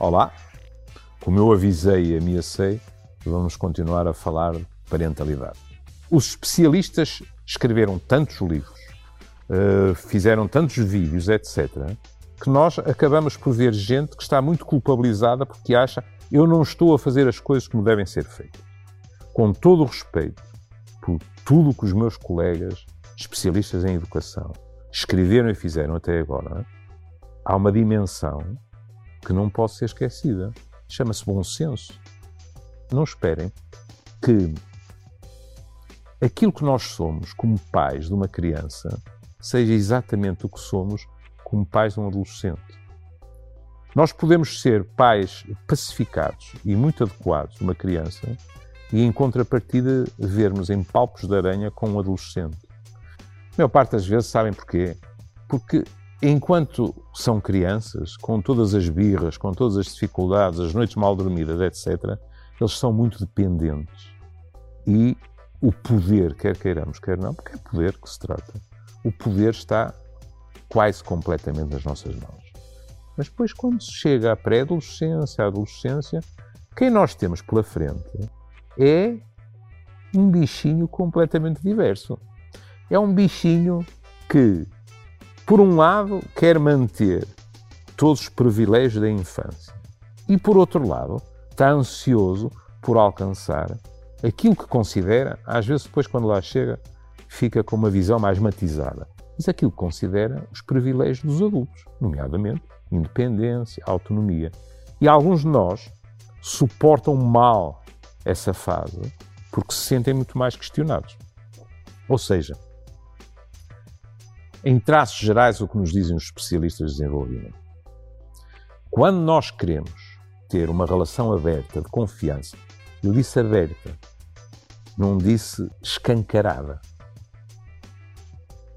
Olá, como eu avisei e ameacei, vamos continuar a falar de parentalidade. Os especialistas escreveram tantos livros, uh, fizeram tantos vídeos, etc., que nós acabamos por ver gente que está muito culpabilizada porque acha eu não estou a fazer as coisas como devem ser feitas. Com todo o respeito por tudo que os meus colegas, especialistas em educação, escreveram e fizeram até agora, há uma dimensão que não pode ser esquecida. Chama-se bom senso. Não esperem que aquilo que nós somos como pais de uma criança seja exatamente o que somos como pais de um adolescente. Nós podemos ser pais pacificados e muito adequados de uma criança e, em contrapartida, vermos em palpos de aranha com um adolescente. A maior parte das vezes sabem porquê? Porque enquanto são crianças, com todas as birras, com todas as dificuldades, as noites mal dormidas, etc., eles são muito dependentes. E o poder, quer queiramos, quer não, porque é poder que se trata, o poder está quase completamente nas nossas mãos. Mas depois, quando se chega à pré-adolescência, à adolescência, quem nós temos pela frente é um bichinho completamente diverso. É um bichinho que por um lado, quer manter todos os privilégios da infância e, por outro lado, está ansioso por alcançar aquilo que considera, às vezes depois quando lá chega, fica com uma visão mais matizada, mas aquilo que considera os privilégios dos adultos, nomeadamente independência, autonomia. E alguns de nós suportam mal essa fase porque se sentem muito mais questionados. Ou seja, em traços gerais, o que nos dizem os especialistas de desenvolvimento. Quando nós queremos ter uma relação aberta, de confiança, eu disse aberta, não disse escancarada.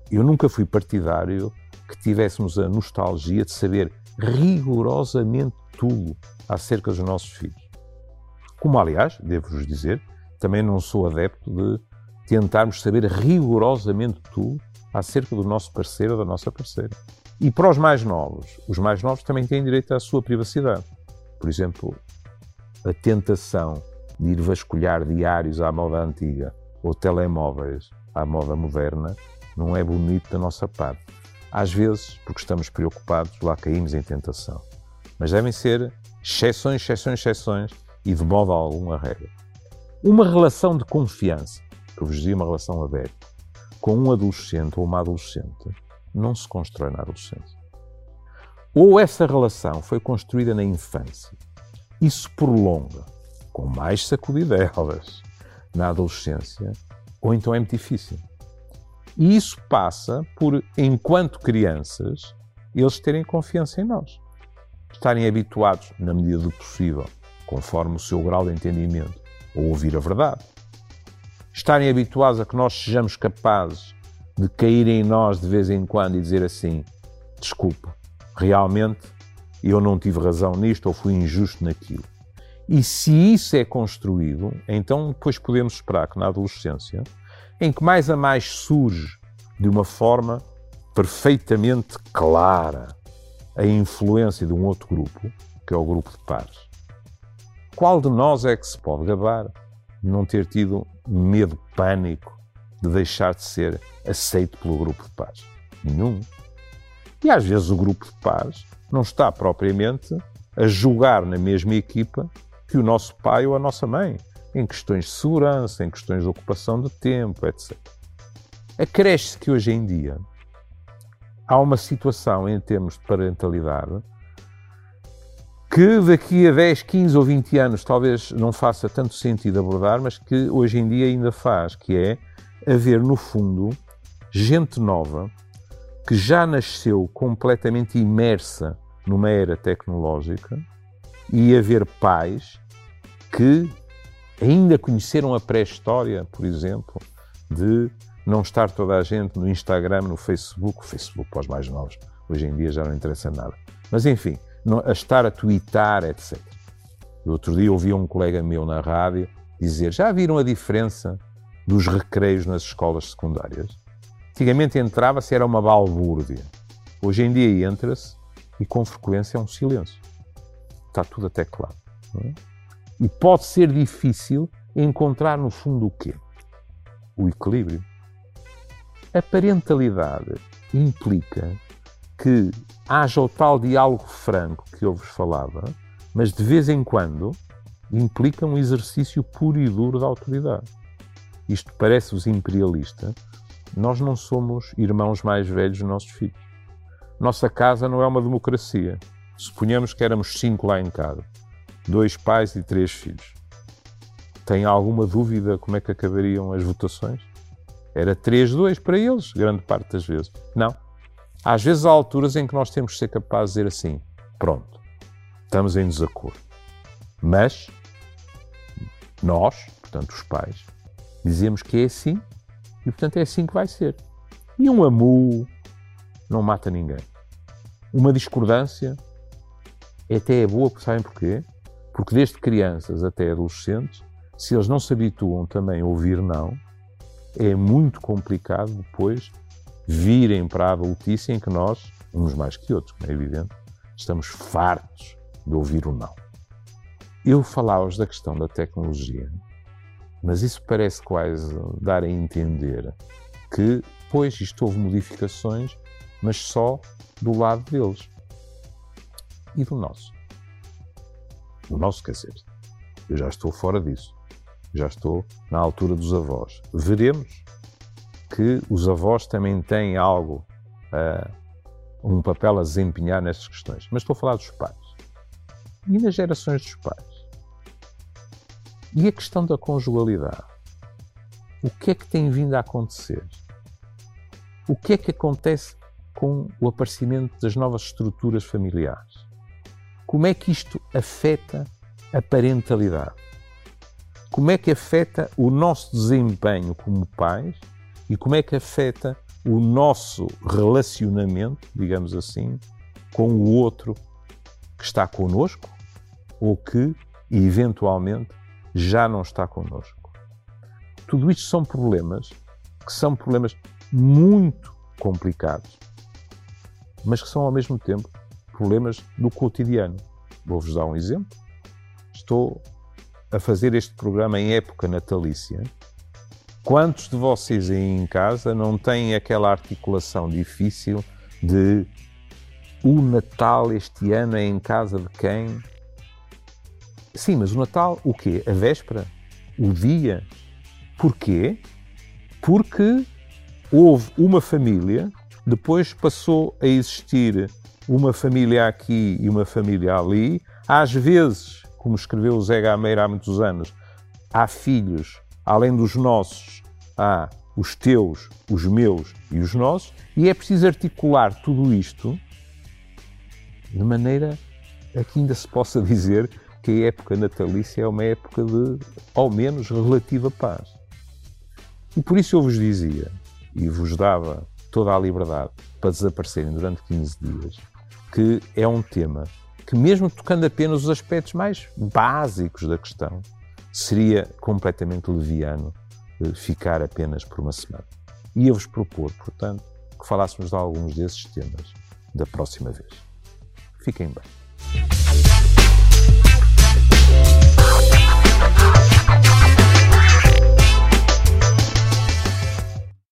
Eu nunca fui partidário que tivéssemos a nostalgia de saber rigorosamente tudo acerca dos nossos filhos. Como, aliás, devo-vos dizer, também não sou adepto de tentarmos saber rigorosamente tudo acerca do nosso parceiro ou da nossa parceira. E para os mais novos, os mais novos também têm direito à sua privacidade. Por exemplo, a tentação de ir vasculhar diários à moda antiga ou telemóveis à moda moderna não é bonito da nossa parte. Às vezes, porque estamos preocupados, lá caímos em tentação. Mas devem ser exceções, exceções, exceções e de modo algum a regra. Uma relação de confiança, que eu vos dizia, uma relação aberta, com um adolescente ou uma adolescente não se constrói na adolescência. Ou essa relação foi construída na infância e se prolonga com mais sacudidelas na adolescência, ou então é muito difícil. E isso passa por, enquanto crianças, eles terem confiança em nós. Estarem habituados, na medida do possível, conforme o seu grau de entendimento, a ouvir a verdade estarem habituados a que nós sejamos capazes de cair em nós de vez em quando e dizer assim: desculpa, realmente eu não tive razão nisto ou fui injusto naquilo. E se isso é construído, então depois podemos esperar que na adolescência, em que mais a mais surge de uma forma perfeitamente clara a influência de um outro grupo, que é o grupo de pares. Qual de nós é que se pode gabar não ter tido medo, pânico de deixar de ser aceito pelo grupo de paz. Nenhum. E às vezes o grupo de paz não está propriamente a julgar na mesma equipa que o nosso pai ou a nossa mãe, em questões de segurança, em questões de ocupação de tempo, etc. Acresce que hoje em dia há uma situação em termos de parentalidade que daqui a 10, 15 ou 20 anos talvez não faça tanto sentido abordar, mas que hoje em dia ainda faz, que é haver, no fundo, gente nova que já nasceu completamente imersa numa era tecnológica e haver pais que ainda conheceram a pré-história, por exemplo, de não estar toda a gente no Instagram, no Facebook, o Facebook para os mais novos, hoje em dia já não interessa nada. Mas enfim, a estar a twittar, etc. Outro dia ouvi um colega meu na rádio dizer: Já viram a diferença dos recreios nas escolas secundárias? Antigamente entrava-se, era uma balbúrdia. Hoje em dia entra-se e com frequência é um silêncio. está tudo até claro. É? E pode ser difícil encontrar no fundo o quê? O equilíbrio. A parentalidade implica que haja o tal diálogo franco que eu vos falava, mas de vez em quando implica um exercício puro e duro da autoridade. Isto parece-vos imperialista. Nós não somos irmãos mais velhos dos nossos filhos. Nossa casa não é uma democracia. Suponhamos que éramos cinco lá em casa, dois pais e três filhos. Tem alguma dúvida como é que acabariam as votações? Era 3-2 para eles, grande parte das vezes. Não. Às vezes há alturas em que nós temos que ser capazes de dizer assim: pronto, estamos em desacordo. Mas nós, portanto os pais, dizemos que é assim e portanto é assim que vai ser. E um amu não mata ninguém. Uma discordância até é boa, sabem porquê? Porque desde crianças até adolescentes, se eles não se habituam também a ouvir não, é muito complicado depois virem para a adultice em que nós, uns mais que outros, como é evidente, estamos fartos de ouvir o não. Eu falava-vos da questão da tecnologia, mas isso parece quase dar a entender que, pois, isto houve modificações, mas só do lado deles e do nosso. O nosso, quer dizer, eu já estou fora disso já estou na altura dos avós. Veremos que os avós também têm algo, uh, um papel a desempenhar nestas questões. Mas estou a falar dos pais. E nas gerações dos pais? E a questão da conjugalidade? O que é que tem vindo a acontecer? O que é que acontece com o aparecimento das novas estruturas familiares? Como é que isto afeta a parentalidade? como é que afeta o nosso desempenho como pais e como é que afeta o nosso relacionamento, digamos assim, com o outro que está connosco ou que eventualmente já não está connosco. Tudo isto são problemas que são problemas muito complicados, mas que são ao mesmo tempo problemas do cotidiano. Vou-vos dar um exemplo. Estou a fazer este programa em época natalícia, quantos de vocês aí em casa não têm aquela articulação difícil de o Natal este ano é em casa de quem? Sim, mas o Natal, o quê? A véspera? O dia? Porquê? Porque houve uma família, depois passou a existir uma família aqui e uma família ali, às vezes como escreveu o Zé Gameira há muitos anos, há filhos, além dos nossos, há os teus, os meus e os nossos, e é preciso articular tudo isto de maneira a que ainda se possa dizer que a época natalícia é uma época de, ao menos, relativa paz. E por isso eu vos dizia, e vos dava toda a liberdade para desaparecerem durante 15 dias, que é um tema que, mesmo tocando apenas os aspectos mais básicos da questão, seria completamente leviano eh, ficar apenas por uma semana. Ia-vos propor, portanto, que falássemos de alguns desses temas da próxima vez. Fiquem bem.